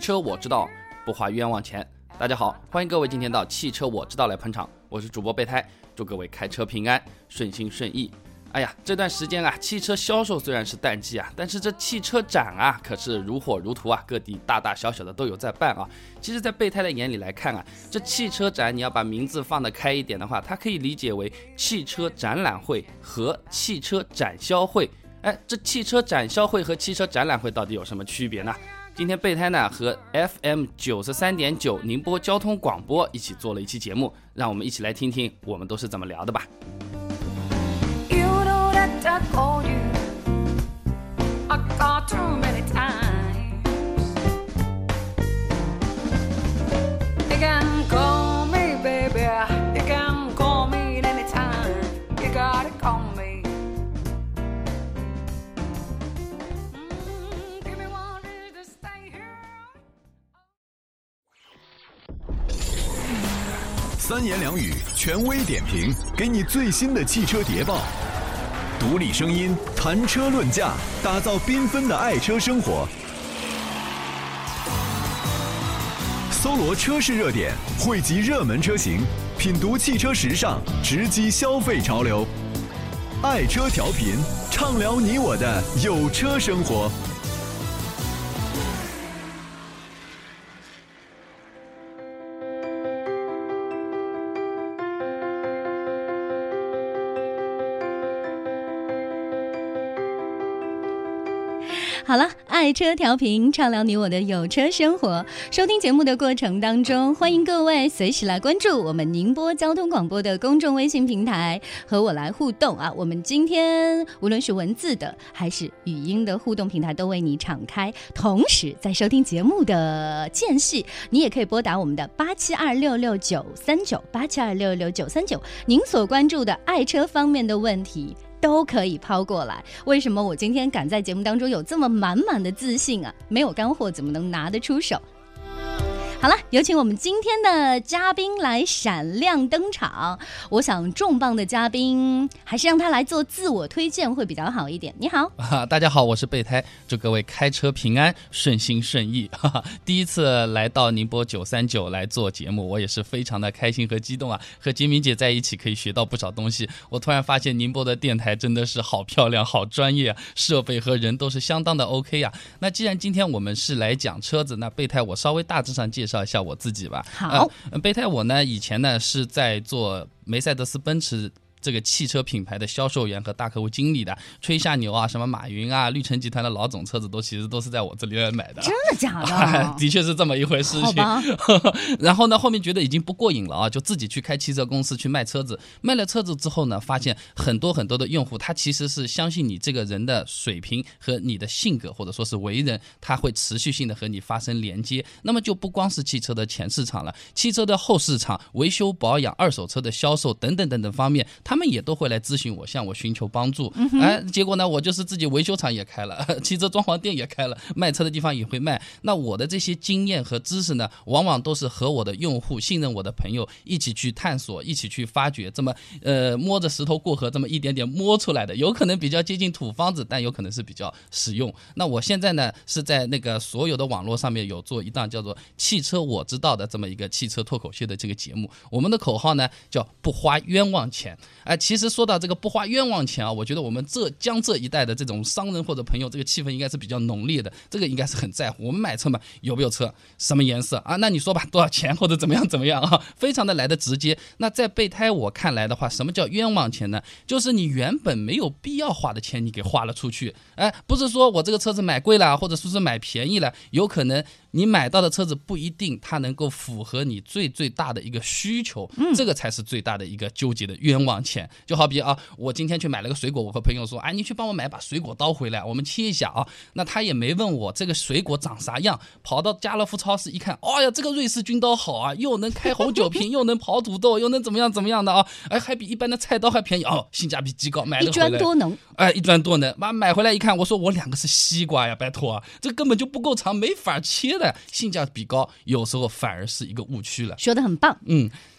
车我知道，不花冤枉钱。大家好，欢迎各位今天到汽车我知道来捧场，我是主播备胎，祝各位开车平安，顺心顺意。哎呀，这段时间啊，汽车销售虽然是淡季啊，但是这汽车展啊可是如火如荼啊，各地大大小小的都有在办啊。其实，在备胎的眼里来看啊，这汽车展你要把名字放得开一点的话，它可以理解为汽车展览会和汽车展销会。哎，这汽车展销会和汽车展览会到底有什么区别呢？今天备胎呢和 FM 九十三点九宁波交通广播一起做了一期节目，让我们一起来听听我们都是怎么聊的吧。You 三言两语，权威点评，给你最新的汽车谍报。独立声音，谈车论价，打造缤纷的爱车生活。搜罗车市热点，汇集热门车型，品读汽车时尚，直击消费潮流。爱车调频，畅聊你我的有车生活。车调频，畅聊你我的有车生活。收听节目的过程当中，欢迎各位随时来关注我们宁波交通广播的公众微信平台，和我来互动啊。我们今天无论是文字的还是语音的互动平台都为你敞开。同时，在收听节目的间隙，你也可以拨打我们的八七二六六九三九八七二六六九三九，您所关注的爱车方面的问题。都可以抛过来。为什么我今天敢在节目当中有这么满满的自信啊？没有干货怎么能拿得出手？好了，有请我们今天的嘉宾来闪亮登场。我想重磅的嘉宾还是让他来做自我推荐会比较好一点。你好，啊，大家好，我是备胎，祝各位开车平安，顺心顺意。哈哈，第一次来到宁波九三九来做节目，我也是非常的开心和激动啊！和杰明姐在一起可以学到不少东西。我突然发现宁波的电台真的是好漂亮、好专业啊，设备和人都是相当的 OK 呀、那既然今天我们是来讲车子，那备胎我稍微大致上介绍一下我自己吧。好呃，备胎我呢以前呢是在做梅赛德斯奔驰。这个汽车品牌的销售员和大客户经理的，吹下牛啊，什么马云啊、绿城集团的老总车子都其实都是在我这里来买的。真的假的？的确是这么一回事情。然后呢，后面觉得已经不过瘾了啊，就自己去开汽车公司去卖车子。卖了车子之后呢，发现很多很多的用户，他其实是相信你这个人的水平和你的性格或者说是为人，他会持续性的和你发生连接。那么就不光是汽车的前市场了，汽车的后市场、维修保养、二手车的销售等等等等方面，他们也都会来咨询我，向我寻求帮助。哎，结果呢，我就是自己维修厂也开了，汽车装潢店也开了，卖车的地方也会卖。那我的这些经验和知识呢，往往都是和我的用户、信任我的朋友一起去探索，一起去发掘，这么呃摸着石头过河，这么一点点摸出来的，有可能比较接近土方子，但有可能是比较实用。那我现在呢是在那个所有的网络上面有做一档叫做《汽车我知道》的这么一个汽车脱口秀的这个节目。我们的口号呢叫“不花冤枉钱”。哎、其实说到这个不花冤枉钱啊，我觉得我们浙江浙一带的这种商人或者朋友，这个气氛应该是比较浓烈的，这个应该是很在乎。我们买车嘛，有没有车，什么颜色啊？那你说吧，多少钱或者怎么样怎么样啊？非常的来的直接。那在备胎我看来的话，什么叫冤枉钱呢？就是你原本没有必要花的钱，你给花了出去。哎，不是说我这个车子买贵了，或者说是买便宜了，有可能你买到的车子不一定它能够符合你最最大的一个需求，这个才是最大的一个纠结的冤枉钱。就好比啊，我今天去买了个水果，我和朋友说，哎，你去帮我买把水果刀回来，我们切一下啊。那他也没问我这个水果长啥样，跑到家乐福超市一看，哎呀，这个瑞士军刀好啊，又能开红酒瓶，又能刨土豆，又能怎么样怎么样的啊，哎，还比一般的菜刀还便宜哦，性价比极高，买了回来。专多能，哎，一砖多能，妈买回来一看，我说我两个是西瓜呀，拜托啊，这根本就不够长，没法切的，性价比高，有时候反而是一个误区了。说的很棒。嗯，那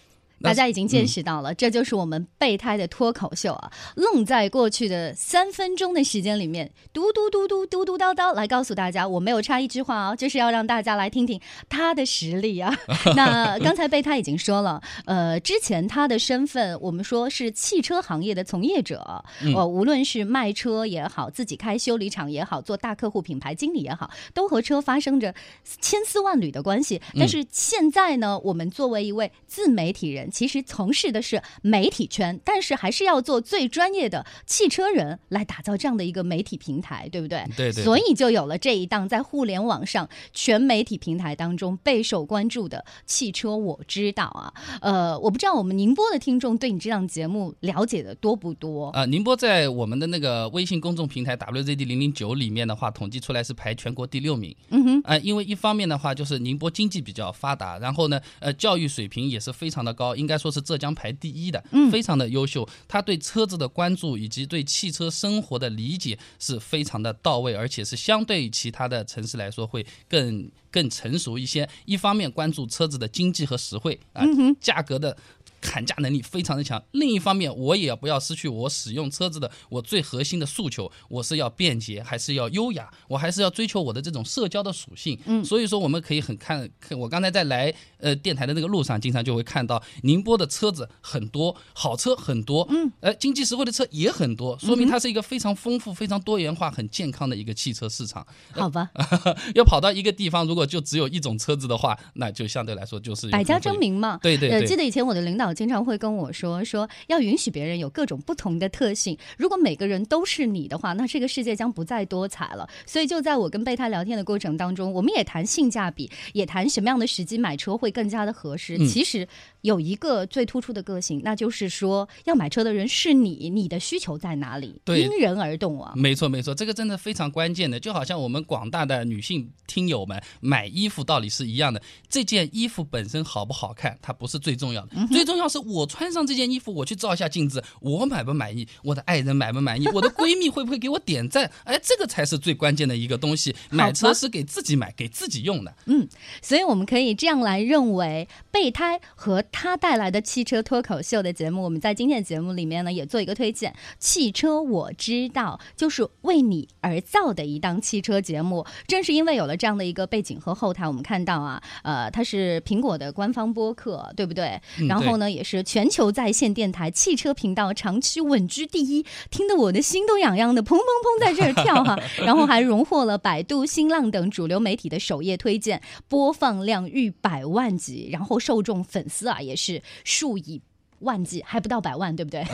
大家已经见识到了，这就是我们备胎的脱口秀啊！愣在过去的三分钟的时间里面，嘟嘟嘟嘟嘟嘟叨叨来告诉大家，我没有插一句话哦，就是要让大家来听听他的实力啊。那刚才备胎已经说了，呃，之前他的身份我们说是汽车行业的从业者，呃，无论是卖车也好，自己开修理厂也好，做大客户品牌经理也好，都和车发生着千丝万缕的关系。但是现在呢，我们作为一位自媒体人，其实从事的是媒体圈，但是还是要做最专业的汽车人来打造这样的一个媒体平台，对不对？对对所以就有了这一档在互联网上全媒体平台当中备受关注的《汽车我知道》啊。呃，我不知道我们宁波的听众对你这档节目了解的多不多？啊、宁波在我们的那个微信公众平台 WZD 零零九里面的话，统计出来是排全国第六名。嗯哼，啊、因为一方面的话，就是宁波经济比较发达，然后呢，呃，教育水平也是非常的高，应该说是浙江排第一的，嗯非常的优秀。他对车子的关注以及对汽车生活的理解是非常的到位，而且是相对于其他的城市来说会更更成熟一些。一方面关注车子的经济和实惠啊、价格的。砍价能力非常的强。另一方面，我也不要失去我使用车子的我最核心的诉求，我是要便捷，还是要优雅，我还是要追求我的这种社交的属性。嗯，所以说我们可以很看，看我刚才在来呃电台的那个路上，经常就会看到宁波的车子很多，好车很多，嗯，呃，经济实惠的车也很多，说明它是一个非常丰富、非常多元化、很健康的一个汽车市场。好吧，要跑到一个地方，如果就只有一种车子的话，那就相对来说就是百家争鸣嘛。呃，对对对记得以前我的领导经常会跟我说，说要允许别人有各种不同的特性。如果每个人都是你的话，那这个世界将不再多彩了。所以就在我跟备胎聊天的过程当中，我们也谈性价比，也谈什么样的时机买车会更加的合适。嗯其实有一个最突出的个性，那就是说要买车的人是你，你的需求在哪里，对因人而动啊。没错，没错，这个真的非常关键的，就好像我们广大的女性听友们买衣服道理是一样的。这件衣服本身好不好看，它不是最重要的，最重要是我穿上这件衣服，我去照一下镜子，我满不满意，我的爱人满不满意，我的闺蜜会不会给我点赞？哎，这个才是最关键的一个东西。买车是给自己买，给自己用的。嗯所以我们可以这样来认为，备胎和他带来的汽车脱口秀的节目，我们在今天的节目里面呢也做一个推荐。汽车我知道，就是为你而造的一档汽车节目。正是因为有了这样的一个背景和后台，我们看到啊，呃，它是苹果的官方播客，对不对？嗯然后呢，也是全球在线电台汽车频道长期稳居第一，听得我的心都痒痒的，砰砰砰在这儿跳哈、然后还荣获了百度、新浪等主流媒体的首页推荐，播放量逾百万级，然后受众粉丝啊也是数以万计，还不到百万，对不对？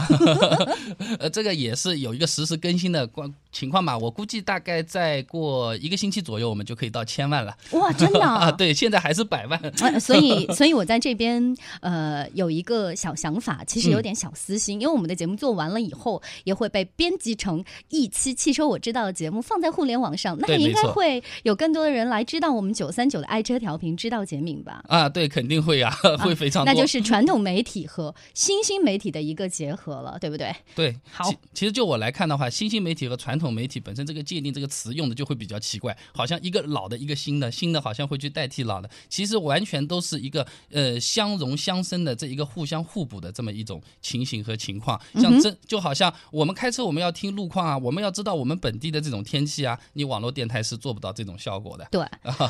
呃，这个也是有一个实时更新的关情况吧。我估计大概再过一个星期左右，我们就可以到千万了。哇，真的啊，对，现在还是百万。呃，所以，所以我在这边呃有一个小想法，其实有点小私心，因为我们的节目做完了以后，也会被编辑成一期汽车我知道的节目放在互联网上，那应该会有更多的人来知道我们九三九的爱车调频，知道简敏吧？啊，对，肯定会 啊，会非常多。那就是传统媒体和新兴媒体的一个结合了，对不对？对。好其其实就我来看的话，新兴媒体和传统媒体本身这个界定这个词用的就会比较奇怪，好像一个老的，一个新的，新的好像会去代替老的，其实完全都是一个呃相融相生的这一个互相互补的这么一种情形和情况。嗯像这就好像我们开车我们要听路况啊，我们要知道我们本地的这种天气啊，你网络电台是做不到这种效果的。对，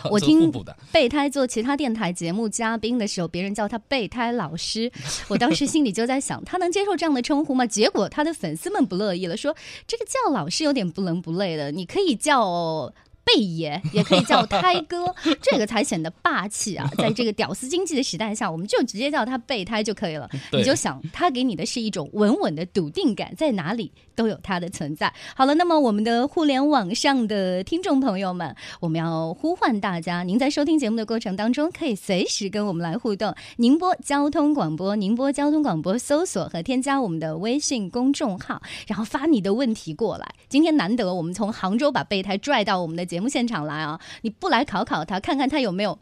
我 是听互补的。备胎做其他电台节目嘉宾的时候，别人叫他备胎老师，我当时心里就在想，他能接受这样的称呼吗？结果他的粉丝们不乐意了，说这个叫老师有点不伦不类的，你可以叫。贝爷也可以叫 胎哥，这个才显得霸气啊！在这个屌丝经济的时代下，我们就直接叫他备胎就可以了。你就想，他给你的是一种稳稳的笃定感，在哪里都有他的存在。好了，那么我们的互联网上的听众朋友们，我们要呼唤大家，您在收听节目的过程当中，可以随时跟我们来互动。宁波交通广播，宁波交通广播搜索和添加我们的微信公众号，然后发你的问题过来。今天难得我们从杭州把备胎拽到我们的节节目现场来啊，你不来考考他，看看他有没有。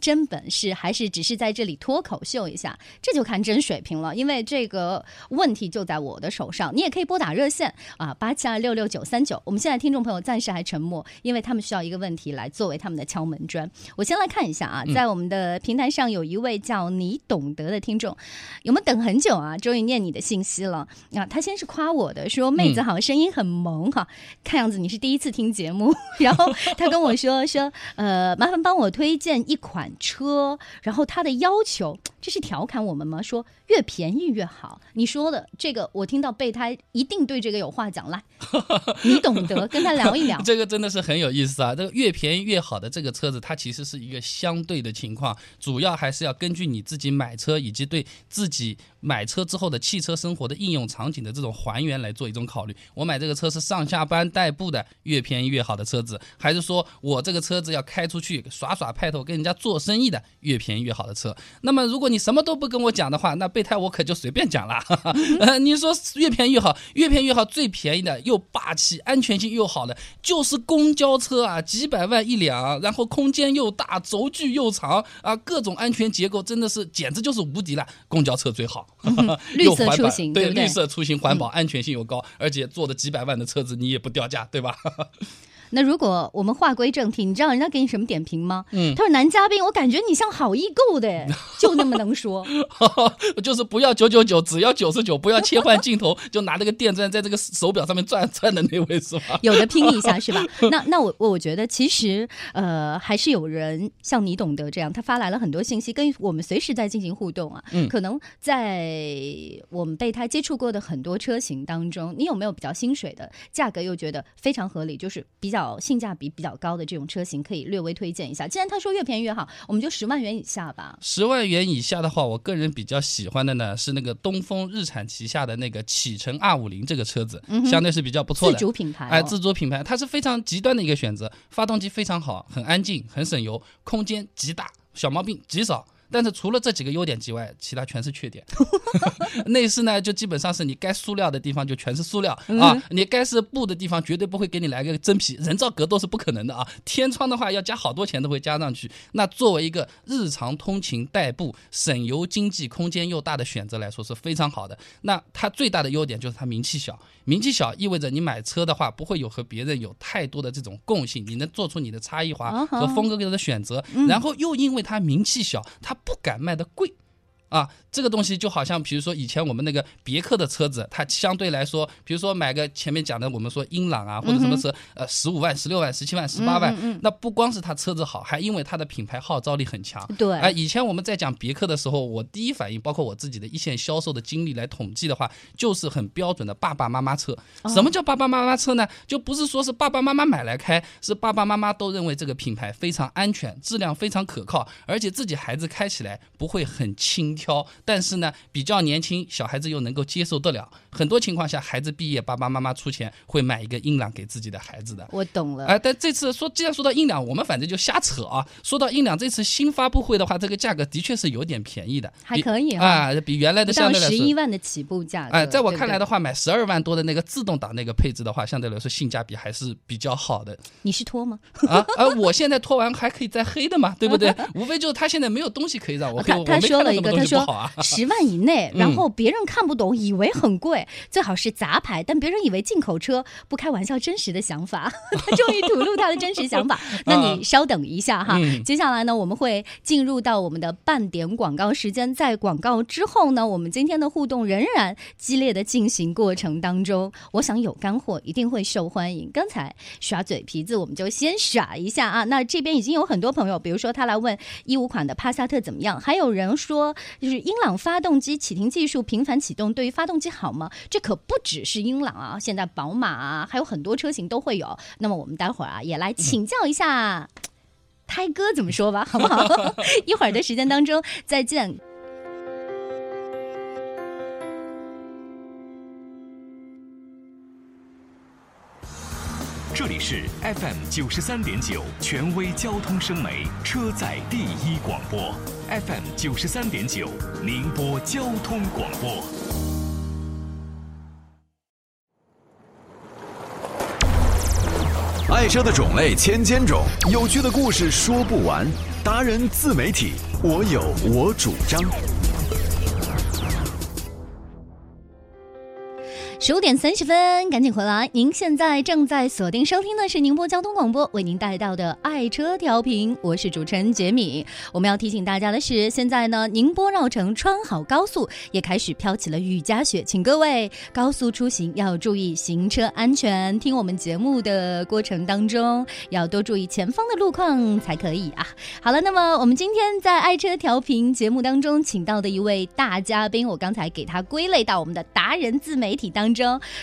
真本事，还是只是在这里脱口秀一下，这就看真水平了。因为这个问题就在我的手上，你也可以拨打热线啊，八七二六六九三九。我们现在听众朋友暂时还沉默，因为他们需要一个问题来作为他们的敲门砖。我先来看一下啊，在我们的平台上有一位叫你懂得的听众，有没有等很久啊？终于念你的信息了啊！他先是夸我的，说妹子好，声音很萌哈，看样子你是第一次听节目。然后他跟我说说，呃，麻烦帮我推荐一款车，然后他的要求，这是调侃我们吗？说越便宜越好。你说的这个，我听到备胎一定对这个有话讲，来，你懂得，跟他聊一聊。这个真的是很有意思啊！这个越便宜越好的这个车子，它其实是一个相对的情况，主要还是要根据你自己买车以及对自己买车之后的汽车生活的应用场景的这种还原来做一种考虑。我买这个车是上下班代步的，越便宜越好的车子，还是说我这个车子要开出去耍耍派头，跟人家做生意的，越便宜越好的车？那么如果你什么都不跟我讲的话，那备胎我可就随便讲了。呃，你说越便宜越好，越便宜越好，最便宜的又霸气，安全性又好的，就是公交车啊，几百万一辆，然后空间又大，轴距又长啊，各种安全结构真的是简直就是无敌了。公交车最好，绿色出行对绿色出行环保，安全性又高，而且坐的几百万的车子你也不掉价，对吧？那如果我们话归正题，你知道人家给你什么点评吗？嗯他说男嘉宾，我感觉你像好易购的，哎 就那么能说。就是不要九九九，只要九十九，不要切换镜头，就拿那个电钻在这个手表上面转转的那位是吧？有的拼一下是吧？那那我我觉得其实呃还是有人像你懂得这样，他发来了很多信息，跟我们随时在进行互动啊。嗯可能在我们被他接触过的很多车型当中，你有没有比较心水的价格又觉得非常合理，就是比较性价比比较高的这种车型，可以略微推荐一下？既然他说越便宜越好，我们就十万元以下吧。十万元以下的话，我个人比较喜欢的呢是那个东风日产旗下的那个启辰 R 五零这个车子，相对是比较不错的自。主品牌、哦，哎，自主品牌，它是非常极端的一个选择，发动机非常好，很安静，很省油，空间极大，小毛病极少。但是除了这几个优点之外，其他全是缺点。内饰呢，就基本上是你该塑料的地方就全是塑料啊，你该是布的地方绝对不会给你来个真皮，人造格斗是不可能的啊。天窗的话要加好多钱都会加上去。那作为一个日常通勤代步、省油经济、空间又大的选择来说是非常好的。那它最大的优点就是它名气小，名气小意味着你买车的话不会有和别人有太多的这种共性，你能做出你的差异化和风格的选择。然后又因为它名气小，它不敢卖的贵。啊，这个东西就好像，比如说以前我们那个别克的车子，它相对来说，比如说买个前面讲的，我们说英朗啊，或者什么车，呃，十五万、十六万、十七万、十八万，那不光是它车子好，还因为它的品牌号召力很强。对啊、以前我们在讲别克的时候，我第一反应，包括我自己的一线销售的经历来统计的话，就是很标准的爸爸妈妈车。什么叫爸爸妈妈车呢？就不是说是爸爸妈妈买来开，是爸爸妈妈都认为这个品牌非常安全，质量非常可靠，而且自己孩子开起来不会很轻佻，但是呢，比较年轻，小孩子又能够接受得了。很多情况下，孩子毕业，爸爸妈妈出钱会买一个英朗给自己的孩子的。我懂了。哎、但这次说，既然说到英朗，我们反正就瞎扯啊。说到英朗这次新发布会的话，这个价格的确是有点便宜的，还可以哈啊，比原来的相对来说。十一万的起步价格，哎、在我看来的话，买十二万多的那个自动挡那个配置的话，相对来说性价比还是比较好的你是拖吗？啊。而我现在拖完还可以再黑的嘛，对不对？无非就是他现在没有东西可以让我黑，我没说了一个，看到什么东他说。十万以内，然后别人看不懂，以为很贵，最好是杂牌，但别人以为进口车，不开玩笑，真实的想法，他 终于吐露他的真实想法。那你稍等一下哈，嗯接下来呢，我们会进入到我们的半点广告时间，在广告之后呢，我们今天的互动仍然激烈的进行过程当中，我想有干货一定会受欢迎。刚才耍嘴皮子，我们就先耍一下啊。那这边已经有很多朋友，比如说他来问一五款的帕萨特怎么样，还有人说就是英朗发动机启停技术频繁启动对于发动机好吗？这可不只是英朗啊，现在宝马啊，还有很多车型都会有。那么我们待会儿啊，也来请教一下。胎哥怎么说吧，好不好？一会儿的时间当中再见。这里是 FM 九十三点九，权威交通声媒，车载第一广播。FM 九十三点九，宁波交通广播。爱车的种类千千种，有趣的故事说不完，达人自媒体，我有我主张。十五点三十分，赶紧回来！您现在正在锁定收听的是宁波交通广播为您带到的爱车调频，我是主持人杰米。我们要提醒大家的是，现在呢，宁波绕城川好高速也开始飘起了雨夹雪，请各位高速出行要注意行车安全。听我们节目的过程当中，要多注意前方的路况才可以啊。好了，那么我们今天在爱车调频节目当中请到的一位大嘉宾，我刚才给他归类到我们的达人自媒体当中。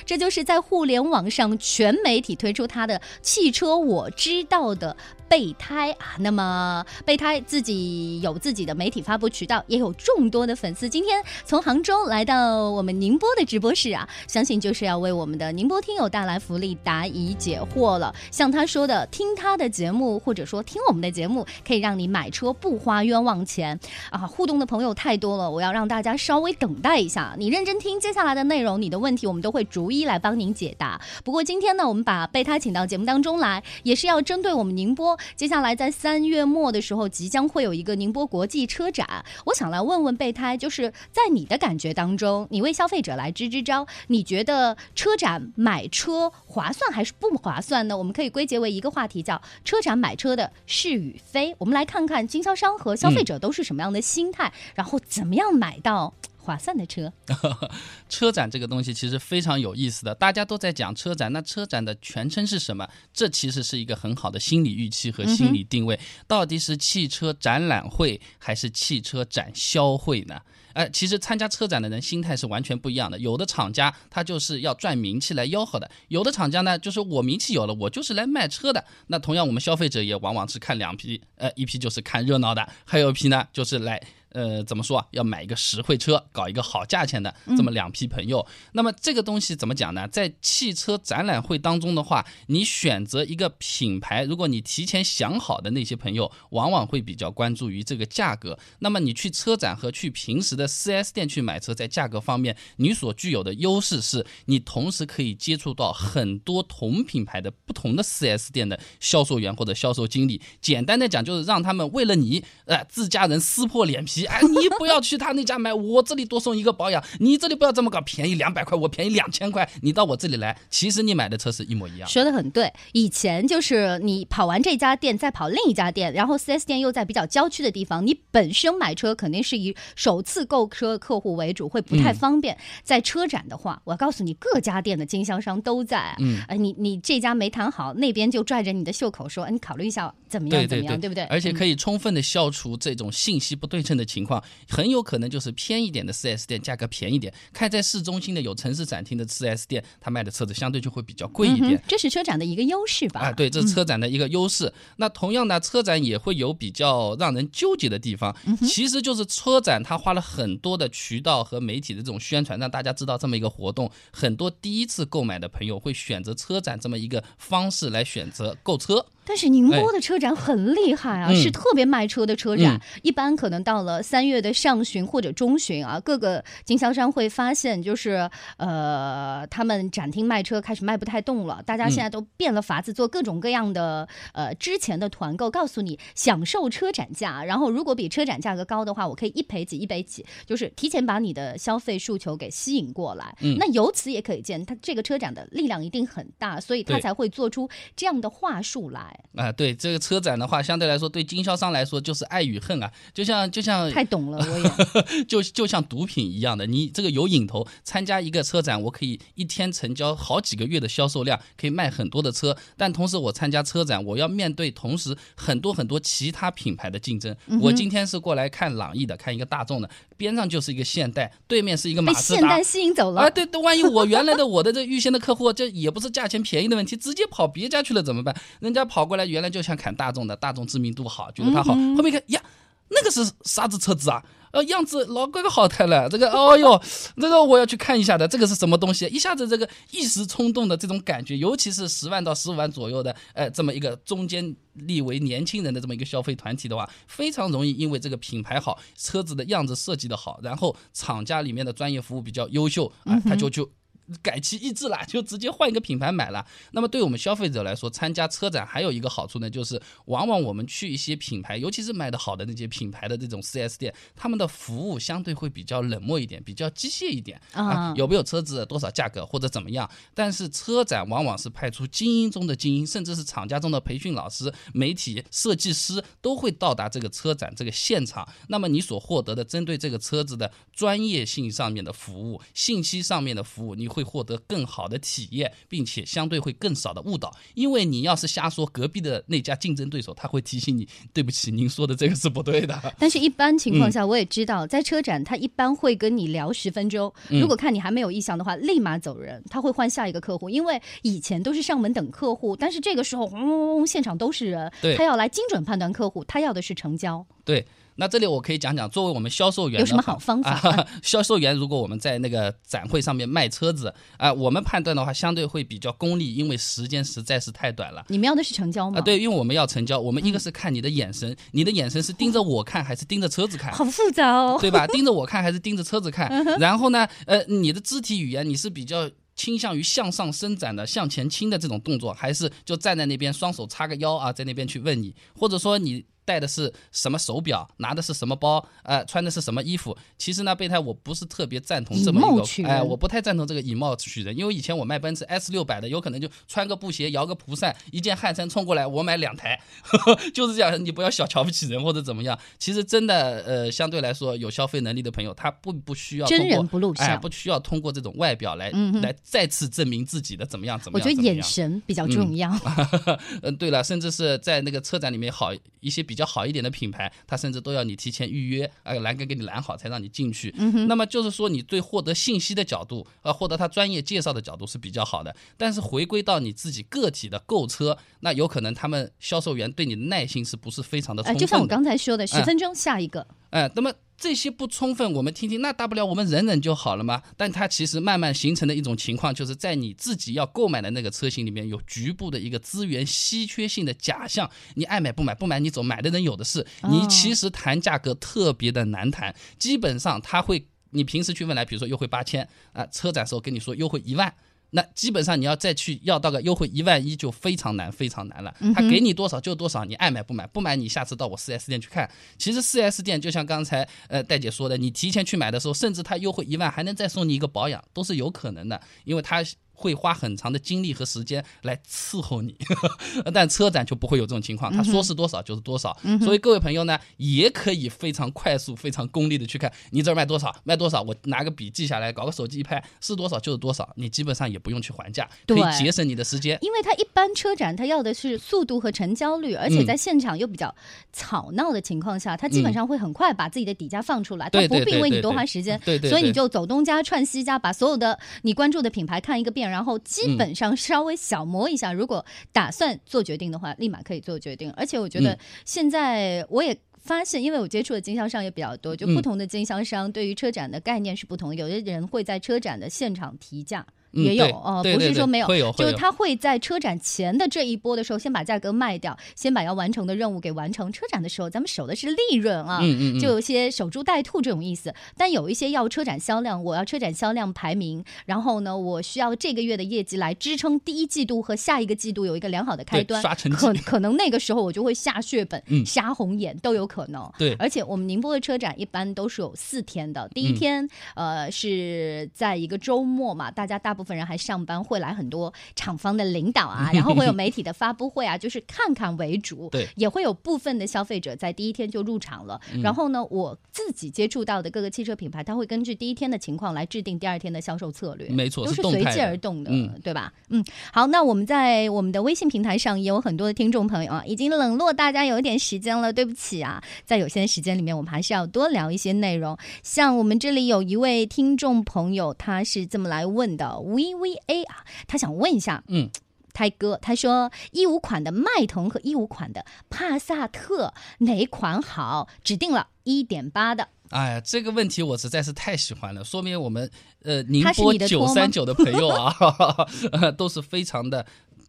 这就是在互联网上全媒体推出它的汽车我知道的备胎啊。那么备胎自己有自己的媒体发布渠道，也有众多的粉丝。今天从杭州来到我们宁波的直播室啊，相信就是要为我们的宁波听友带来福利，答疑解惑了。像他说的，听他的节目，或者说听我们的节目，可以让你买车不花冤枉钱啊。互动的朋友太多了，我要让大家稍微等待一下，你认真听接下来的内容，你的问题我们都会逐一来帮您解答。不过今天呢，我们把备胎请到节目当中来，也是要针对我们宁波接下来在三月末的时候即将会有一个宁波国际车展，我想来问问备胎，就是在你的感觉当中，你为消费者来支支招，你觉得车展买车划算还是不划算呢？我们可以归结为一个话题，叫车展买车的是与非。我们来看看经销商和消费者都是什么样的心态，然后怎么样买到划算的车。车展这个东西其实非常有意思的，大家都在讲车展，那车展的全称是什么？这其实是一个很好的心理预期和心理定位，到底是汽车展览会还是汽车展销会呢？哎，其实参加车展的人心态是完全不一样的。有的厂家他就是要赚名气来吆喝的，有的厂家呢就是我名气有了，我就是来卖车的。那同样我们消费者也往往是看两批，呃，一批就是看热闹的，还有一批呢就是来。呃，怎么说啊？要买一个实惠车，搞一个好价钱的，这么两批朋友。那么这个东西怎么讲呢？在汽车展览会当中的话，你选择一个品牌，如果你提前想好的那些朋友，往往会比较关注于这个价格。那么你去车展和去平时的 4S 店去买车，在价格方面，你所具有的优势是你同时可以接触到很多同品牌的不同的 4S 店的销售员或者销售经理。简单的讲，就是让他们为了你，呃，自家人撕破脸皮。哎，你不要去他那家买，我这里多送一个保养。你这里不要这么搞，便宜两百块，我便宜两千块。你到我这里来，其实你买的车是一模一样。说的很对，以前就是你跑完这家店，再跑另一家店，然后 4S 店又在比较郊区的地方，你本身买车肯定是以首次购车客户为主，会不太方便。在车展的话，我告诉你，各家店的经销商都在。嗯，呃，你你这家没谈好，那边就拽着你的袖口说，哎，你考虑一下怎么样怎么样，对不对？而且可以充分的消除这种信息不对称的情况，很有可能就是偏一点的 4S 店价格便宜点，开在市中心的有城市展厅的 4S 店，他卖的车子相对就会比较贵一点。嗯这是车展的一个优势吧？啊，对，这是车展的一个优势。那同样呢，车展也会有比较让人纠结的地方，其实就是车展它花了很多的渠道和媒体的这种宣传，让大家知道这么一个活动。很多第一次购买的朋友会选择车展这么一个方式来选择购车。但是宁波的车展很厉害啊，是特别卖车的车展。嗯一般可能到了三月的上旬或者中旬啊，各个经销商会发现，就是呃，他们展厅卖车开始卖不太动了，大家现在都变了法子做各种各样的呃之前的团购，告诉你享受车展价，然后如果比车展价格高的话，我可以一赔几一赔几，就是提前把你的消费诉求给吸引过来。嗯那由此也可以见，它这个车展的力量一定很大，所以他才会做出这样的话术来。啊，对这个车展的话，相对来说对经销商来说就是爱与恨啊，就像就像太懂了，我也。就就像毒品一样的，你这个有瘾头，参加一个车展，我可以一天成交好几个月的销售量，可以卖很多的车。但同时，我参加车展，我要面对同时很多很多其他品牌的竞争。嗯我今天是过来看朗逸的，看一个大众的，边上就是一个现代，对面是一个马被自达现代。吸引走了。啊，对对，万一我原来的我的这预先的客户，这也不是价钱便宜的问题，直接跑别家去了怎么办？人家跑过来原来就想砍大众的，大众知名度好，觉得它好，嗯后面一看呀，那个是啥子车子啊？呃，样子老哥哥好看了，这个，哦哟，这个我要去看一下的，这个是什么东西？一下子这个一时冲动的这种感觉，尤其是十万到十五万左右的，呃，这么一个中间立为年轻人的这么一个消费团体的话，非常容易因为这个品牌好，车子的样子设计的好，然后厂家里面的专业服务比较优秀啊，他就就。改其意志啦，就直接换一个品牌买了。那么对我们消费者来说，参加车展还有一个好处呢，就是往往我们去一些品牌，尤其是卖的好的那些品牌的这种 4S 店，他们的服务相对会比较冷漠一点，比较机械一点啊有没有车子，多少价格或者怎么样。但是车展往往是派出精英中的精英，甚至是厂家中的培训老师、媒体、设计师都会到达这个车展这个现场。那么你所获得的针对这个车子的专业性上面的服务、信息上面的服务，你会获得更好的体验，并且相对会更少的误导。因为你要是瞎说，隔壁的那家竞争对手他会提醒你，对不起，您说的这个是不对的。但是，一般情嗯况下，我也知道，在车展，他一般会跟你聊十分钟。嗯如果看你还没有意向的话，立马走人，他会换下一个客户。因为以前都是上门等客户，但是这个时候，轰轰轰，现场都是人，他要来精准判断客户，他要的是成交。对，那这里我可以讲讲，作为我们销售员有什么好方法啊？销售员如果我们在那个展会上面卖车子啊、我们判断的话相对会比较功利，因为时间实在是太短了。你们要的是成交吗？啊，，对，因为我们要成交，我们一个是看你的眼神，你的眼神是盯着我看还是盯着车子看？好复杂哦。对吧？盯着我看还是盯着车子看？然后呢，呃，你的肢体语言你是比较倾向于向上伸展的、向前倾的这种动作，还是就站在那边双手叉个腰啊，在那边去问你，或者说你。戴的是什么手表，拿的是什么包，呃，穿的是什么衣服？其实呢，备胎我不是特别赞同这么一个，哎、我不太赞同这个以貌取人，因为以前我卖奔驰 S 六百的，有可能就穿个布鞋，摇个蒲扇，一件汗衫冲过来，我买两台，就是这样，你不要小瞧不起人或者怎么样。其实真的，呃，相对来说有消费能力的朋友，他不不需要真通过人不露相哎，不需要通过这种外表来、嗯来再次证明自己的怎么样怎么样。我觉得眼神比较重要。嗯，对了，甚至是在那个车展里面好一些比较好一点的品牌，它甚至都要你提前预约，呃，栏杆给你拦好才让你进去。嗯那么就是说，你对获得信息的角度，呃，获得他专业介绍的角度是比较好的。但是回归到你自己个体的购车，那有可能他们销售员对你的耐心是不是非常的充哎，分的？就像我刚才说的，十哎分钟下一个。哎，那么这些不充分，我们听听，那大不了我们忍忍就好了嘛。但它其实慢慢形成的一种情况，就是在你自己要购买的那个车型里面有局部的一个资源稀缺性的假象，你爱买不买，不买你走，买的人有的是。你其实谈价格特别的难谈，基本上他会，你平时去问来，比如说优惠八千啊，车展时候跟你说优惠一万。那基本上你要再去要到个优惠一万一就非常难，非常难了。他给你多少就多少，你爱买不买，不买你下次到我四 S 店去看。其实四 S 店就像刚才呃戴姐说的，你提前去买的时候，甚至他优惠一万还能再送你一个保养，都是有可能的，因为他。会花很长的精力和时间来伺候你，但车展就不会有这种情况，他说是多少就是多少。所以各位朋友呢，也可以非常快速、非常功利的去看你这儿卖多少，卖多少，我拿个笔记下来，搞个手机一拍，是多少就是多少，你基本上也不用去还价，可以对节省你的时间。因为它一般车展它要的是速度和成交率，而嗯且在现场又比较吵闹的情况下，它基本上会很快把自己的底价放出来，它对不必为你多花时间，对对。所以你就走东家串西家，把所有的你关注的品牌看一个遍，然后基嗯本上稍微小磨一下，如果打算做决定的话，立马可以做决定。而且我觉得嗯现在我也。发现，因为我接触的经销商也比较多，就不嗯同的经销商对于车展的概念是不同的。有的人会在车展的现场提价，也有哦，不是说没有，会有就是他会在车展前的这一波的时候，先把价格卖掉，先把要完成的任务给完成。车展的时候，咱们守的是利润啊，嗯嗯嗯就有些守株待兔这种意思。但有一些要车展销量，我要车展销量排名，然后呢，我需要这个月的业绩来支撑第一季度和下一个季度有一个良好的开端。可可能那个时候我就会下血本、嗯杀红眼都有可能。对而且我们宁波的车展一般都是有四天的，第一嗯天、呃是在一个周末嘛，大家大部分人还上班，会来很多厂方的领导啊，然后会有媒体的发布会啊，就是看看为主。对也会有部分的消费者在第一天就入场了。嗯然后呢，我自己接触到的各个汽车品牌，它会根据第一天的情况来制定第二天的销售策略。没错都是随机而动的，嗯对吧？嗯，好，那我们在我们的微信平台上也有很多的听众朋友啊，已经冷落大家有一点时间了，对不起啊，在有限时间里面，我们还是要多聊一些内容。像我们这里有一位听众朋友，他是这么来问的，VVA 啊，他想问一下，嗯。泰哥，他说一五款的迈腾和一五款的帕萨特哪款好？指定了一点八的，哎呀，这个问题我实在是太喜欢了，说明我们呃宁波九三九的朋友啊，呃都是非常的。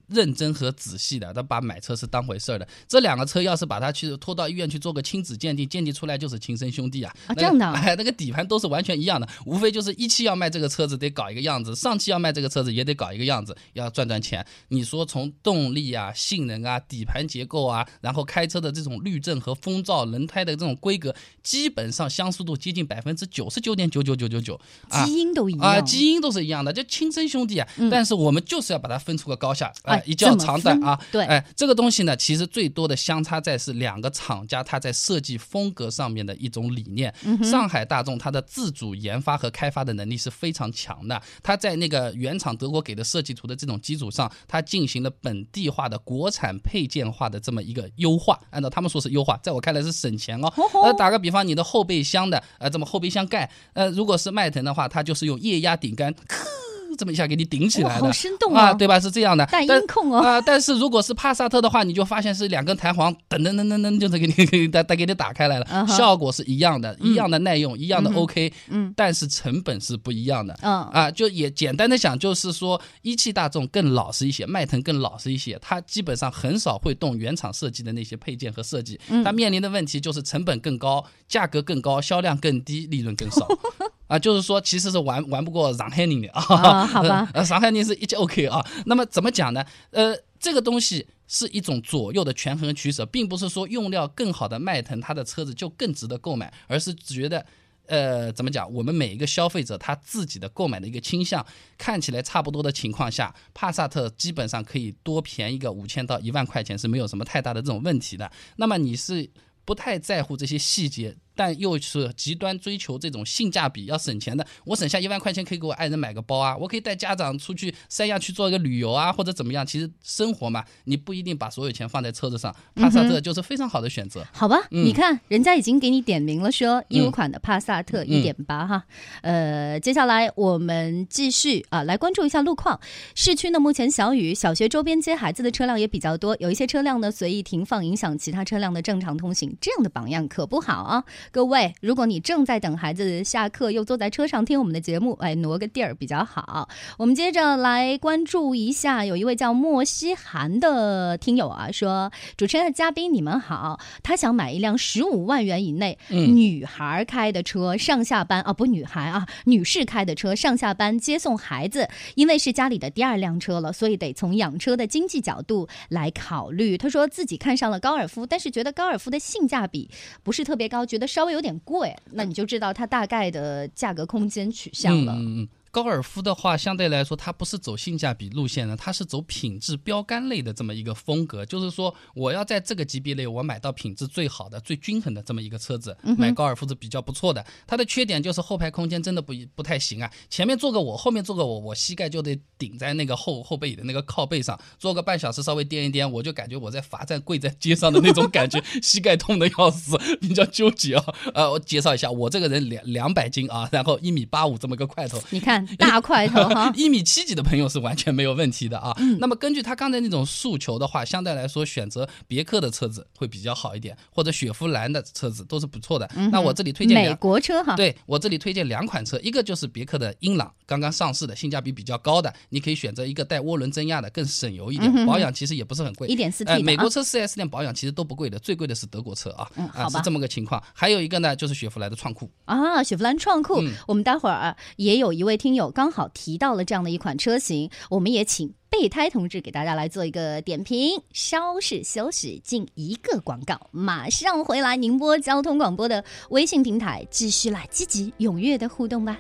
认真和仔细的，他把买车是当回事儿的。这两个车要是把他去拖到医院去做个亲子鉴定，鉴定出来就是亲生兄弟啊！啊这样的啊 哎，那个底盘都是完全一样的，无非就是一期要卖这个车子得搞一个样子，上期要卖这个车子也得搞一个样子，要赚赚钱。你说从动力啊、性能啊、底盘结构啊，然后开车的这种滤震和风噪、轮胎的这种规格，基本上相似度接近百分之九十九点九九九九九啊。基因都一样啊，基因都是一样的，就亲生兄弟啊。但是我们就是要把它分出个高下，一较长短啊。对哎，这个东西呢，其实最多的相差在是两个厂家它在设计风格上面的一种理念。上海大众它的自主研发和开发的能力是非常强的，它在那个原厂德国给的设计图的这种基础上，它进行了本地化的国产配件化的这么一个优化。按照他们说是优化，在我看来是省钱哦。呃，打个比方，你的后备箱的呃，这么后备箱盖，呃，如果是迈腾的话，它就是用液压顶杆，咔 这么一下给你顶起来的，好生动啊，哦对吧？是这样的，带但音控哦。啊、但是如果是帕萨特的话，你就发现是两根弹簧，噔噔噔噔噔，就是给你给你打打给你打开来了。效果是一样的，一样的耐用，一样的 OK，嗯，但是成本是不一样的。嗯。啊，就也简单的讲，就是说一汽大众更老实一些，迈腾更老实一些，它基本上很少会动原厂设计的那些配件和设计，嗯。它面临的问题就是成本更高，价格更高，销量更低，利润更少。啊，就是说其实是玩玩不过上海人的啊，啊好吧 呃，上海人是一直 OK 啊。那么怎么讲呢？呃，这个东西是一种左右的权衡取舍，并不是说用料更好的迈腾，它的车子就更值得购买，而是觉得。呃，怎么讲？我们每一个消费者他自己的购买的一个倾向，看起来差不多的情况下，帕萨特基本上可以多便宜个五千到一万块钱是没有什么太大的这种问题的。那么你是不太在乎这些细节，但又是极端追求这种性价比、要省钱的，我省下一万块钱可以给我爱人买个包啊，我可以带家长出去三亚去做一个旅游啊，或者怎么样。其实生活嘛，你不一定把所有钱放在车子上，帕萨特就是非常好的选择。好吧，嗯你看人家已经给你点名了，说一五款的帕萨特一点八哈，呃，接下来我们继续啊，来关注一下路况。市区呢目前小雨，小学周边接孩子的车辆也比较多，有一些车辆呢随意停放，影响其他车辆的正常通行，这样的榜样可不好啊。各位，如果你正在等孩子下课，又坐在车上听我们的节目，哎，挪个地儿比较好。我们接着来关注一下，有一位叫莫西涵的听友啊，说主持人的嘉宾你们好，他想买一辆十五万元以内、嗯女孩开的车上下班啊，不女孩啊，女士开的车上下班接送孩子，因为是家里的第二辆车了，所以得从养车的经济角度来考虑。他说自己看上了高尔夫，但是觉得高尔夫的性价比不是特别高，觉得稍微有点贵，那你就知道它大概的价格空间取向了。嗯嗯。高尔夫的话，相对来说，它不是走性价比路线的，它是走品质标杆类的这么一个风格。就是说，我要在这个级别内，我买到品质最好的、最均衡的这么一个车子，买高尔夫是比较不错的。它的缺点就是后排空间真的不不太行啊，前面坐个我，后面坐个我，我膝盖就得顶在那个后 后背椅的那个靠背上，坐个半小时稍微颠一颠，我就感觉我在罚站跪在街上的那种感觉，膝盖痛的要死，比较纠结啊。呃，我介绍一下，我这个人两两百斤啊，然后一米八五这么个块头，你看 大块头 哈，一米七几的朋友是完全没有问题的啊。嗯。那么根据他刚才那种诉求的话，相对来说选择别克的车子会比较好一点，或者雪佛兰的车子都是不错的。那我这里推荐嗯美。国车哈，对我这里推荐两款车，一个就是别克的英朗，刚刚上市的，性价比比较高的，你可以选择一个带涡轮增压的，更省油一点，保养其实也不是很贵，一点四 T 美国车 4S 店保养其实都不贵的，最贵的是德国车啊，啊是这么个情况。还有一个呢，就是雪佛兰的创酷，啊，雪佛兰创酷，嗯。我们待会儿啊也有一位听友刚好提到了这样的一款车型，我们也请备胎同志给大家来做一个点评。稍事休息，进一个广告，马上回来。宁波交通广播的微信平台继续来积极踊跃的互动吧。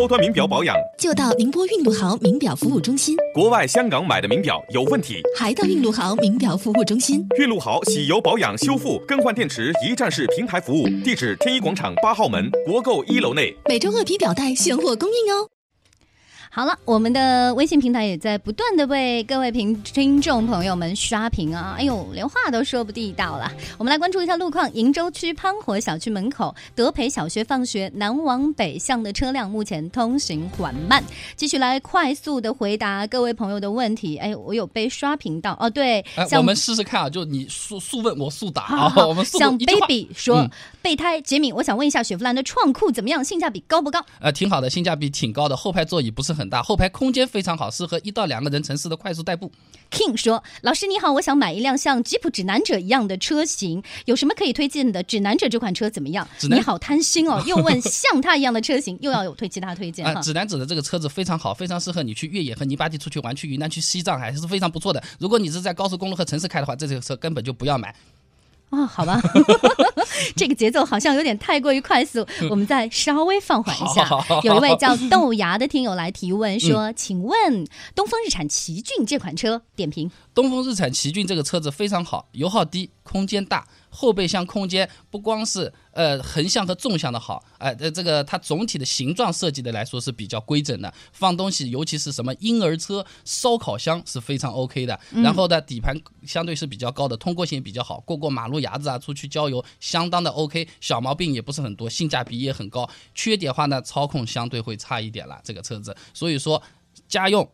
高端名表保养，就到宁波韵路豪名表服务中心，国外、香港买的名表有问题，还到韵路豪名表服务中心。韵路豪洗油保养、修复、更换电池一站式平台服务，地址天一广场八号门国购一楼内。每周二批表带现货供应哦。好了，我们的微信平台也在不断的为各位听听众朋友们刷屏啊！哎呦，连话都说不地道了。我们来关注一下路况：鄞州区潘火小区门口德培小学放学南往北向的车辆目前通行缓慢。继续来快速的回答各位朋友的问题。哎，我有被刷屏到哦，对，哎，我们试试看啊，就你速速问我速答啊，我们像 baby 说、嗯备胎杰米，我想问一下雪佛兰的创酷怎么样？性价比高不高？呃，挺好的，性价比挺高的，后排座椅不是很大，后排空间非常好，适合一到两个人城市的快速代步。King 说：“老师你好，我想买一辆像吉普指南者一样的车型，有什么可以推荐的？指南者这款车怎么样？你好贪心哦，又问像它一样的车型，又要有推其他推荐。指南者的这个车子非常好，非常适合你去越野和泥巴地出去玩，去云南、去西藏还是非常不错的。如果你是在高速公路和城市开的话，这个车根本就不要买。啊、好吧，这个节奏好像有点太过于快速，我们再稍微放缓一下好好好。有一位叫豆芽的听友来提问说：“请问东风日产奇骏这款车点评？东风日产奇骏这个车子非常好，油耗低，空间大，后备箱空间不光是呃横向和纵向的好，哎、呃，这个它总体的形状设计的来说是比较规整的，放东西尤其是什么婴儿车、烧烤箱是非常 OK 的。然后呢，底盘相对是比较高的，通过性也比较好，过过马路牙子啊，出去郊游相当的 OK，小毛病也不是很多，性价比也很高。缺点话呢，操控相对会差一点了，这个车子，所以说家用。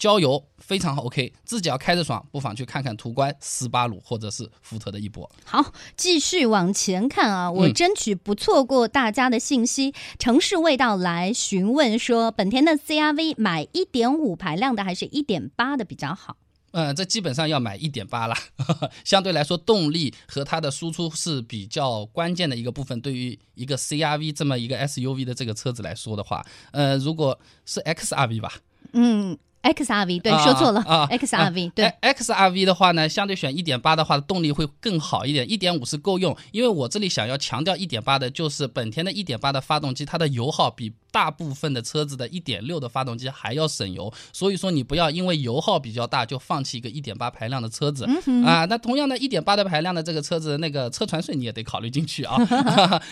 郊游非常 OK，自己要开着爽，不妨去看看途观、斯巴鲁或者是福特的翼博。好，继续往前看啊，我嗯争取不错过大家的信息。城市味道来询问说，本田的 CRV 买一点五排量的还是一点八的比较好？嗯，这基本上要买一点八啦，相对来说动力和它的输出是比较关键的一个部分。对于一个 CRV 这么一个 SUV 的这个车子来说的话，呃，如果是 XRV 吧，嗯，XRV 对，啊说错了、啊 XRV 对。哎 XRV 的话呢，相对选一点八的话，动力会更好一点，一点五是够用。因为我这里想要强调一点八的，就是本田的一点八的发动机，它的油耗比大部分的车子的一点六的发动机还要省油。所以说你不要因为油耗比较大就放弃一个一点八排量的车子、啊。那同样的，一点八的排量的这个车子，那个车船税你也得考虑进去啊。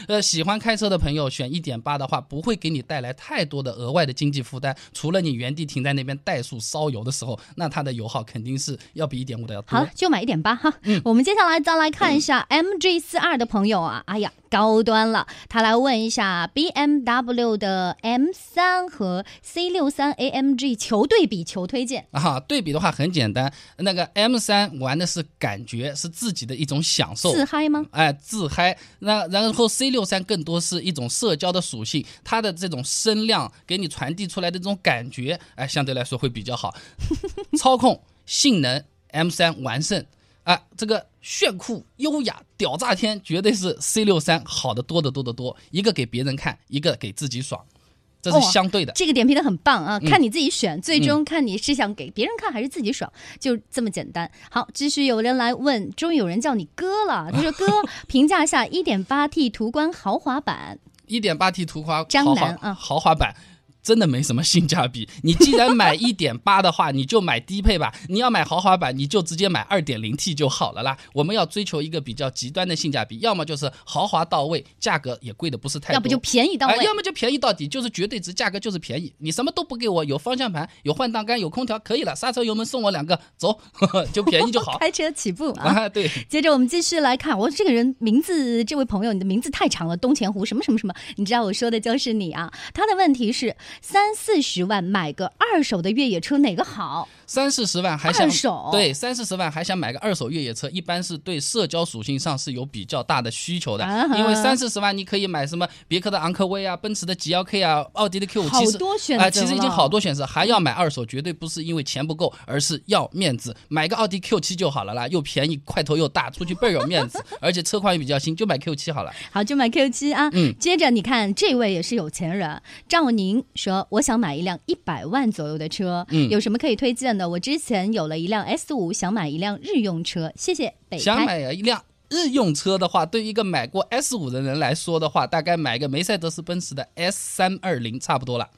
呃，喜欢开车的朋友选一点八的话，不会给你带来太多的额外的经济负担，除了你原地停在那边怠速烧油的时候，那它的油耗肯定是要比一点五的要多。好了，就买一点八哈。嗯我们接下来再来看一下 MG 四二的朋友啊，哎呀，高端了。他来问一下 BMW 的 M 三和 C 六三 AMG 求对比、求推荐。啊，对比的话很简单，那个 M 三玩的是感觉，是自己的一种享受，自嗨吗？哎，自嗨。那然后 C 六三更多是一种社交的属性，它的这种声量给你传递出来的这种感觉，哎，相对来说会比较好。操控性能 M 三完胜啊，这个炫酷、优雅、屌炸天，绝对是 C 六三好的多得多得多。一个给别人看，一个给自己爽，这是哦相对的。这个点评的很棒啊，嗯看你自己选，最终看你是想给别人看还是自己爽，就这么简单。好，继续有人来问，终于有人叫你哥了。他说：“哥，评价下一点八 T 途观豪华版。一点八 T 途观张豪楠啊华豪华版。真的没什么性价比。你既然买一点八的话，你就买低配吧；你要买豪华版，你就直接买二点零 T 就好了啦。我们要追求一个比较极端的性价比，要么就是豪华到位，价格也贵的不是太多，要不就便宜到位哎，要么就便宜到底，就是绝对值，价格就是便宜。你什么都不给我，有方向盘，有换挡杆，有空调，可以了。刹车油门送我两个，走，就便宜就好。开车起步啊。啊，对，接着我们继续来看，我这个人名字，这位朋友，你的名字太长了，东钱湖什么什么什么，你知道我说的就是你啊。他的问题是三四十万买个二手的越野车哪个好？三四十万还想对三四十万还想买个二手越野车，一般是对社交属性上是有比较大的需求的。啊因为三四十万你可以买什么别克的昂科威啊、奔驰的 GLK 啊、奥迪的 Q 五，好其实多选啊、择其实已经好多选择，还要买二手，绝对不是因为钱不够，而是要面子。买个奥迪 Q 七就好了啦，又便宜，块头又大，出去倍儿有面子，而且车况也比较新，就买 Q 七好了。好，就买 Q 七啊。嗯接着你看，这位也是有钱人，赵宁说：“我想买一辆一百万左右的车，嗯有什么可以推荐的？我之前有了一辆 S 五，想买一辆日用车。谢谢北想。买一辆日用车的话，对于一个买过 S 五的人来说的话，大概买个梅赛德斯奔驰的 S 三二零差不多了。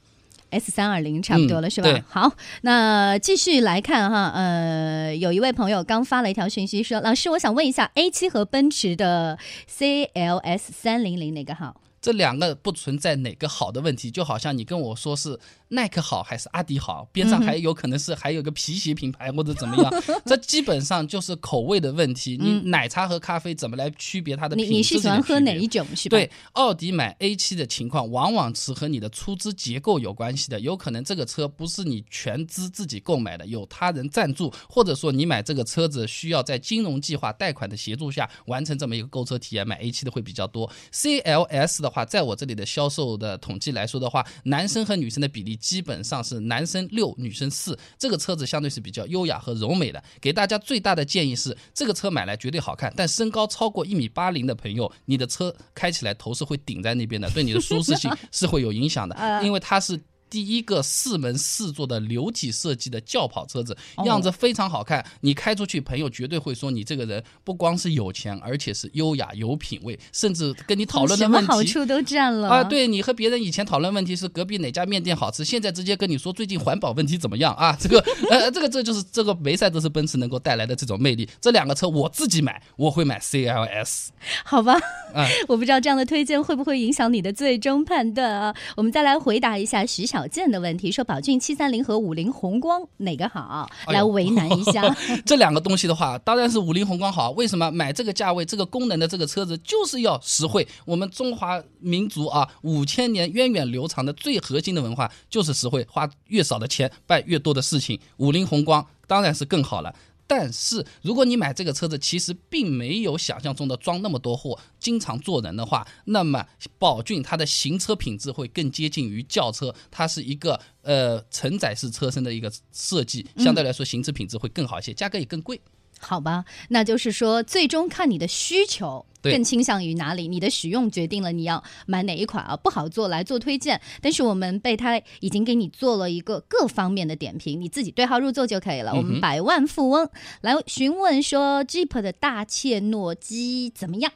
S 三二零差不多了、嗯是吧？好，那继续来看哈，呃，有一位朋友刚发了一条讯息说：“老师，我想问一下，A 七和奔驰的 CLS 三零零哪个好？这两个不存在哪个好的问题，就好像你跟我说是耐克好还是阿迪好，边上还有可能是还有个皮鞋品牌或者怎么样，这基本上就是口味的问题。你奶茶和咖啡怎么来区别它的你品质你是喜欢喝哪一种是吧？对，奥迪买 A 7的情况，往往是和你的出资结构有关系的。有可能这个车不是你全资自己购买的，有他人赞助，或者说你买这个车子需要在金融计划贷款的协助下完成这么一个购车体验，买 A 7的会比较多。CLS 的话，在我这里的销售的统计来说的话，男生和女生的比例基本上是男生六，女生四。这个车子相对是比较优雅和柔美的。给大家最大的建议是，这个车买来绝对好看，但身高超过一米八零的朋友，你的车开起来头是会顶在那边的，对你的舒适性 是会有影响的，因为它是。第一个四门四座的流体设计的轿跑车子，样子非常好看。你开出去，朋友绝对会说你这个人不光是有钱，而且是优雅有品位，甚至跟你讨论的什么问题。好处都占了啊，，对你和别人以前讨论问题是隔壁哪家面店好吃，现在直接跟你说最近环保问题怎么样啊？这个呃，这个这就是这个梅赛德斯奔驰能够带来的这种魅力。这两个车我自己买，我会买 CLS。好吧，嗯 我不知道这样的推荐会不会影响你的最终判断啊？我们再来回答一下徐小健的问题，说宝骏七三零和五菱宏光哪个好？来为难一下。这两个东西的话，当然是五菱宏光好。为什么买这个价位、这个功能的这个车子就是要实惠？我们中华民族啊，五千年源远流长的最核心的文化就是实惠，花越少的钱办越多的事情。五菱宏光当然是更好了。但是，如果你买这个车子，其实并没有想象中的装那么多货，经常坐人的话，那么宝骏它的行车品质会更接近于轿车，它是一个呃承载式车身的一个设计，相对来说行车品质会更好一些，价格也更贵。好吧，那就是说，最终看你的需求对更倾向于哪里，你的使用决定了你要买哪一款啊。不好做来做推荐，但是我们备胎已经给你做了一个各方面的点评，你自己对号入座就可以了。我们百万富翁来询问说，Jeep 的大切诺基怎么样？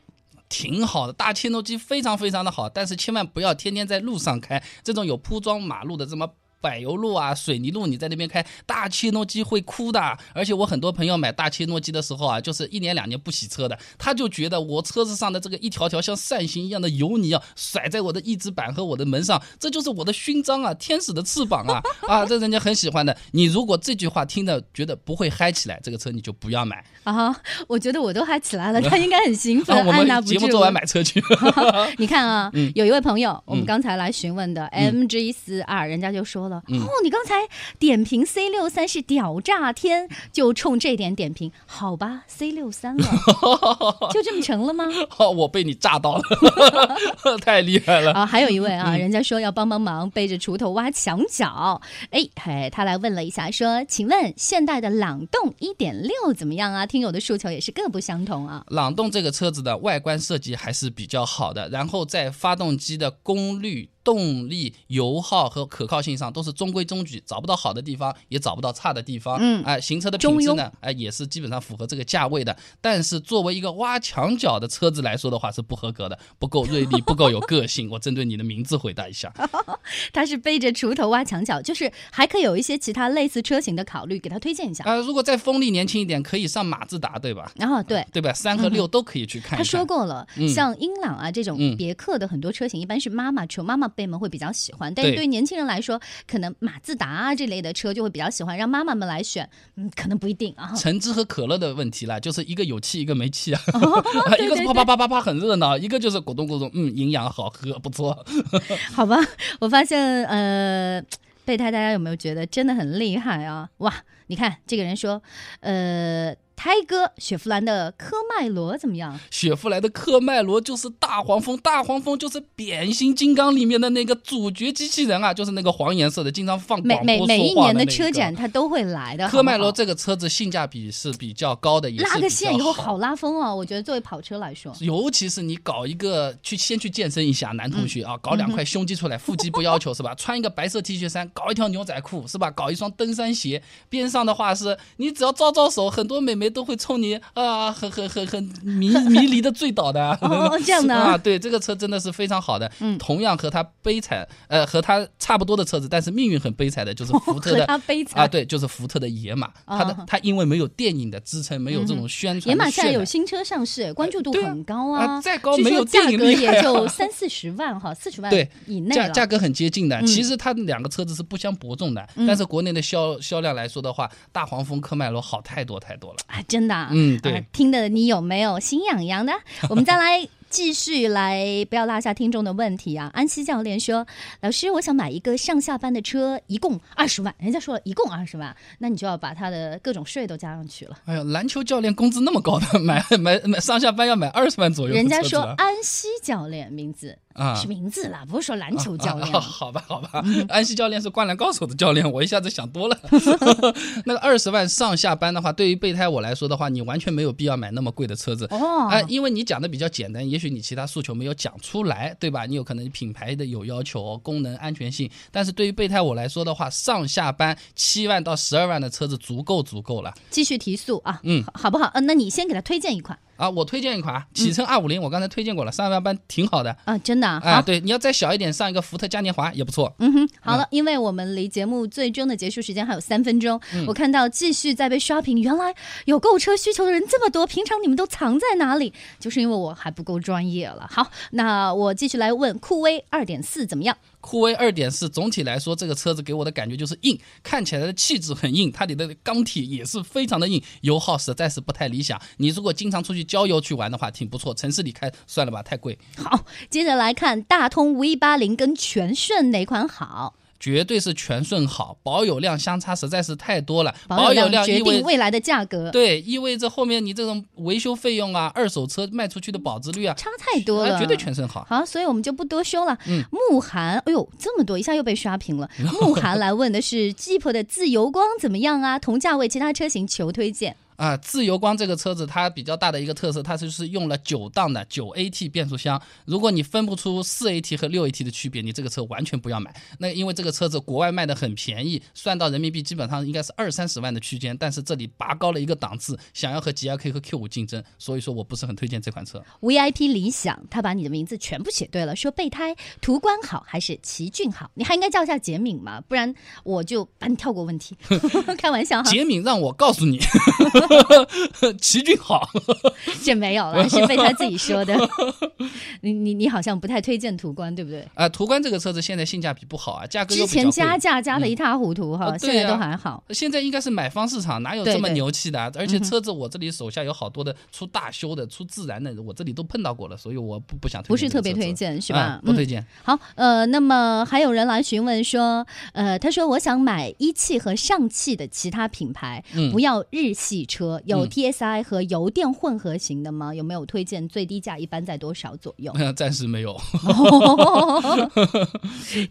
挺好的，大切诺基非常非常的好，但是千万不要天天在路上开，这种有铺装马路的这么。柏油路啊，水泥路，你在那边开大切诺基会哭的。而且我很多朋友买大切诺基的时候啊，就是一年两年不洗车的，他就觉得我车子上的这个一条条像扇形一样的油泥啊，甩在我的翼子板和我的门上，这就是我的勋章啊，天使的翅膀啊啊，这人家很喜欢的。你如果这句话听着觉得不会嗨起来，这个车你就不要买。啊，我觉得我都嗨起来了，他应该很兴奋，按捺不节目做完买车去。你看啊，嗯有一位朋友，我们刚才来询问的 MG 四二人家就说了，嗯哦，你刚才点评 C 六三是屌炸天，就冲这点点评，好吧，C 六三了，就这么成了吗？哦，我被你炸到了，太厉害了。啊，还有一位嗯啊，人家说要帮帮忙，背着锄头挖墙角。哎，嘿，他来问了一下，说，请问现代的朗动一点六怎么样啊？听友的诉求也是各不相同啊。朗动这个车子的外观设计还是比较好的，然后在发动机的功率、动力、油耗和可靠性上都是中规中矩，找不到好的地方，也找不到差的地方。嗯哎、行车的品质呢，哎、也是基本上符合这个价位的。但是作为一个挖墙角的车子来说的话，是不合格的，不够锐利，不够有个性。我针对你的名字回答一下。他是背着锄头挖墙角，就是还可以有一些其他类似车型的考虑，给他推荐一下。呃、如果再锋利年轻一点，可以上马自达，对吧？然后对。对吧？三和六都可以去看一看。他说过了，嗯像英朗啊这种嗯别克的很多车型，一般是妈妈车，妈妈辈们会比较喜欢。但是对对于年轻人来说，可能马自达啊这类的车就会比较喜欢，让妈妈们来选，嗯，可能不一定啊。橙汁和可乐的问题啦，就是一个有气，一个没气啊。哦 一个是啪啪啪啪啪很热闹，一个就是咕咚咕咚，嗯，营养好喝，不错。好吧，我发现呃，备胎大家有没有觉得真的很厉害啊？哇，你看这个人说，呃，胎哥雪佛兰的科迈罗怎么样？雪佛兰的科迈罗就是大黄蜂，大黄蜂就是变形金刚里面的那个主角机器人啊，就是那个黄颜色的，经常放每广播每每一年的车展它都会来的。科迈罗这个车子性价比是比较高的，也是拉个线以后好好拉风啊，我觉得作为跑车来说。尤其是你搞一个去先去健身一下，男同学啊，搞两块胸肌出来，腹肌不要求是吧？穿一个白色 T 恤衫，搞一条牛仔裤是吧？搞一双登山鞋，边上的话是你只要招招手，很多美眉妹都会冲你啊，很很很很迷迷离的醉倒的。哦 这样的啊，对，这个车真的是非常好的。嗯同样和它悲惨，呃，和它差不多的车子，但是命运很悲惨的，就是福特和的他悲惨啊，对，就是福特的野马，它的啊它因为没有电影的支撑，没有这种宣传的野马现在有新车上市，关注度很高啊再高没有价格电影厉害啊也就三四十万哈，四十万对以内了。价价格很接近的。嗯其实它两个车子是不相伯仲的，但是国内的销销量来说的话，大黄蜂、科迈罗好太多太多了。啊，真的、啊，嗯对啊听的你有没有心痒痒的？我们再来继续来，不要落下听众的问题啊。安西教练说：“老师，我想买一个上下班的车，一共二十万。人家说了一共二十万，那你就要把他的各种税都加上去了。哎呀，篮球教练工资那么高的，买买买上下班要买二十万左右人家说安西教练名字、啊是名字啦，不是说篮球教练。啊好吧，好吧，安西教练是灌篮高手的教练，我一下子想多了。那个二十万上下班的话，对于备胎我来说的话，你完全没有必要买那么贵的车子。哦，啊、因为你讲的比较简单，也许你其他诉求没有讲出来，对吧？你有可能品牌的有要求、功能、安全性，但是对于备胎我来说的话，上下班七万到十二万的车子足够足够了继续提速啊，嗯好好不好？呃，那你先给他推荐一款啊！我推荐一款啊，启辰二五零，我刚才推荐过了，上下班挺好的。啊，真的啊。对，你要再小一点，上一个福特嘉年华也不错。嗯哼，好了，因为我们离节目最终的结束时间还有三分钟，嗯我看到继续在被刷屏，原来有购车需求的人这么多，平常你们都藏在哪里？就是因为我还不够专业了。好，那我继续来问酷威二点四怎么样？酷威二点四总体来说，这个车子给我的感觉就是硬，看起来的气质很硬，它里的钢铁也是非常的硬，油耗实在是不太理想。你如果经常出去郊游去玩的话，挺不错。城市里开算了吧，太贵。好，接着来看大通 V 八零跟全顺哪款好？绝对是全顺好，保有量相差实在是太多了。保有量决定未来的价格，对，意味着后面你这种维修费用啊，二手车卖出去的保值率啊，差太多了，啊绝对全顺好。好，所以我们就不多说了。嗯慕寒，哎呦，这么多，一下又被刷屏了。慕寒来问的是 Jeep 的自由光怎么样啊？同价位其他车型求推荐。啊，自由光这个车子它比较大的一个特色，它就是用了九档的九 AT 变速箱。如果你分不出四 AT 和六 AT 的区别，你这个车完全不要买。那因为这个车子国外卖的很便宜，算到人民币基本上应该是二三十万的区间，但是这里拔高了一个档次，想要和 GLK 和 Q 五竞争，所以说我不是很推荐这款车。VIP 理想，他把你的名字全部写对了，说备胎途观好还是奇骏好？你还应该叫一下杰敏嘛，不然我就把你跳过问题。开玩笑哈，杰敏让我告诉你，奇骏好。这没有了，是被他自己说的。你你你好像不太推荐途观，对不对？啊，途观这个车子现在性价比不好啊，价格之前加价加的一塌糊涂哈，现在都啊还好。现在应该是买方市场，哪有这么牛气的啊？而且车子我这里手下有好多的出大修的、出自然的，我这里都碰到过了，所以我不不想推荐不是特别推荐是吧啊？不嗯推荐。好，呃，那么还有人来询问说，呃，他说我想买一汽和上汽的其他品牌，嗯不要日系车，有嗯 TSI 和油电混合型的吗？有没有推荐？最低价一般在多少左右？暂时没有，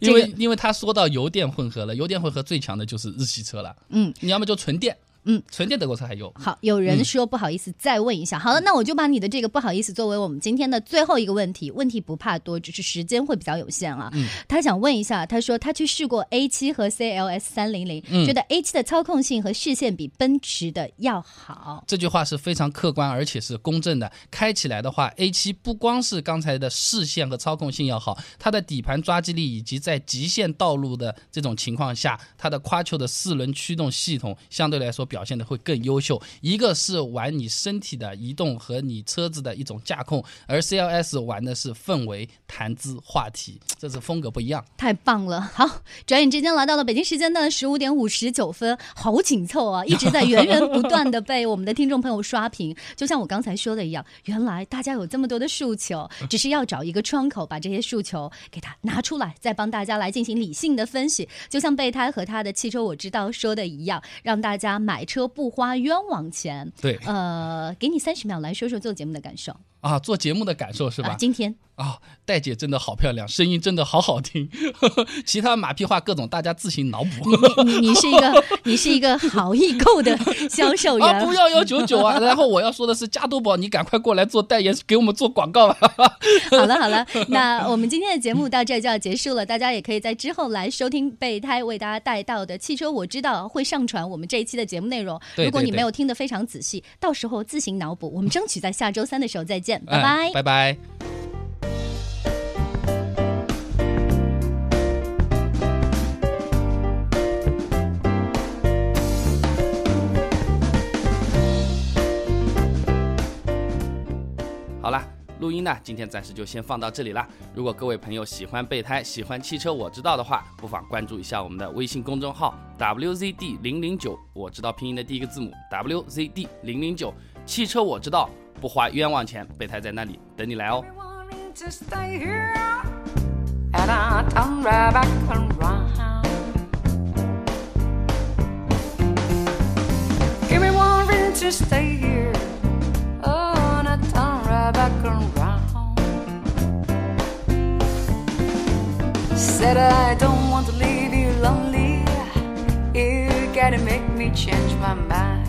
这个因为因为他说到油电混合了，油电混合最强的就是日系车了。嗯，你要么就纯电，嗯，纯电德国车还有。好，有人说不好意思，再问一下。好了，那我就把你的这个不好意思作为我们今天的最后一个问题。问题不怕多，只是时间会比较有限啊。嗯他想问一下，他说他去试过 A 七和 CLS 三零零，嗯觉得 A 七的操控性和视线比奔驰的要好。这句话是非常客观，而且是公正的。开起来的话，A 七不光是刚才的视线和操控性要好，它的底盘抓地力以及在极限道路的这种情况下，它的 Quattro 的四轮驱动系统相对来说表现的会更优秀。一个是玩你身体的移动和你车子的一种驾控，而 CLS 玩的是氛围、谈资、话题，这是风格不一样。太棒了！好，转眼之间来到了北京时间的十五点五十九分，好紧凑啊，一直在源源不断的被我们的听众朋友刷屏。就像我刚才说的一样，原来大家有这么多的诉求，只是要找一个窗口，把这些诉求给它拿出来，再帮大家来进行理性的分析。就像备胎和他的汽车我知道说的一样，让大家买车不花冤枉钱。对，呃，给你三十秒来说说做节目的感受。啊，做节目的感受是吧？啊，今天啊，戴姐真的好漂亮，声音真的好好听，其他马屁话各种大家自行脑补。你你是一个你是一个好易购的 销售员，啊，不要幺九九啊！然后我要说的是，加多宝，你赶快过来做代言，给我们做广告吧。好了好了，那我们今天的节目到这儿就要结束了，大家也可以在之后来收听备胎为大家带到的汽车我知道会上传我们这一期的节目内容。对对对如果你没有听得非常仔细，到时候自行脑补。我们争取在下周三的时候再见，拜拜哎。拜拜。好啦，录音呢，今天暂时就先放到这里啦。如果各位朋友喜欢备胎，喜欢汽车我知道的话，不妨关注一下我们的微信公众号 WZD 零零九，我知道拼音的第一个字母 WZD 零零九，汽车我知道，不花冤枉钱，备胎在那里等你来哦。to stay here, and I turn right back around. Here, oh, and I turn right back around. Said I don't want to leave you lonely. You gotta make me change my mind.